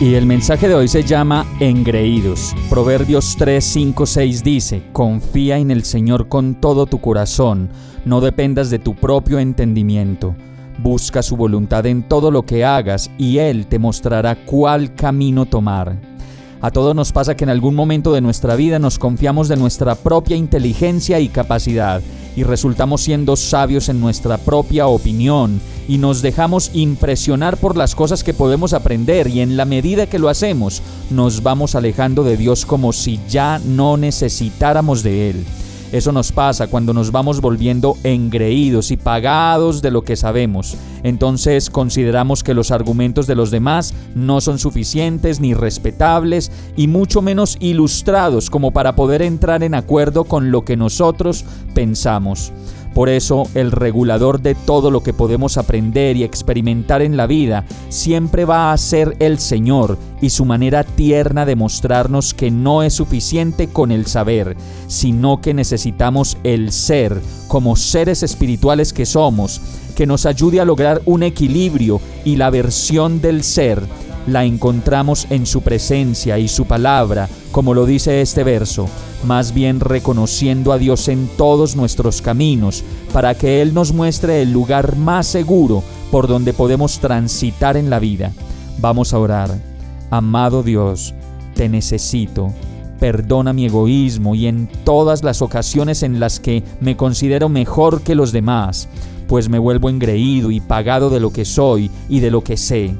Y el mensaje de hoy se llama Engreídos. Proverbios 3, 5, 6 dice, Confía en el Señor con todo tu corazón, no dependas de tu propio entendimiento. Busca su voluntad en todo lo que hagas y Él te mostrará cuál camino tomar. A todos nos pasa que en algún momento de nuestra vida nos confiamos de nuestra propia inteligencia y capacidad y resultamos siendo sabios en nuestra propia opinión y nos dejamos impresionar por las cosas que podemos aprender y en la medida que lo hacemos nos vamos alejando de Dios como si ya no necesitáramos de Él. Eso nos pasa cuando nos vamos volviendo engreídos y pagados de lo que sabemos. Entonces consideramos que los argumentos de los demás no son suficientes ni respetables y mucho menos ilustrados como para poder entrar en acuerdo con lo que nosotros pensamos. Por eso el regulador de todo lo que podemos aprender y experimentar en la vida siempre va a ser el Señor y su manera tierna de mostrarnos que no es suficiente con el saber, sino que necesitamos el ser como seres espirituales que somos, que nos ayude a lograr un equilibrio y la versión del ser la encontramos en su presencia y su palabra, como lo dice este verso, más bien reconociendo a Dios en todos nuestros caminos, para que Él nos muestre el lugar más seguro por donde podemos transitar en la vida. Vamos a orar. Amado Dios, te necesito. Perdona mi egoísmo y en todas las ocasiones en las que me considero mejor que los demás, pues me vuelvo engreído y pagado de lo que soy y de lo que sé.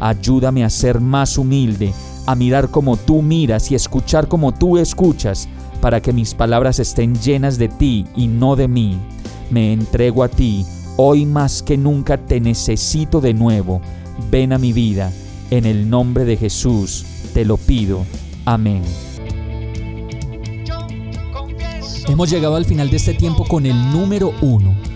Ayúdame a ser más humilde, a mirar como tú miras y escuchar como tú escuchas, para que mis palabras estén llenas de ti y no de mí. Me entrego a ti, hoy más que nunca te necesito de nuevo. Ven a mi vida, en el nombre de Jesús, te lo pido. Amén. Hemos llegado al final de este tiempo con el número uno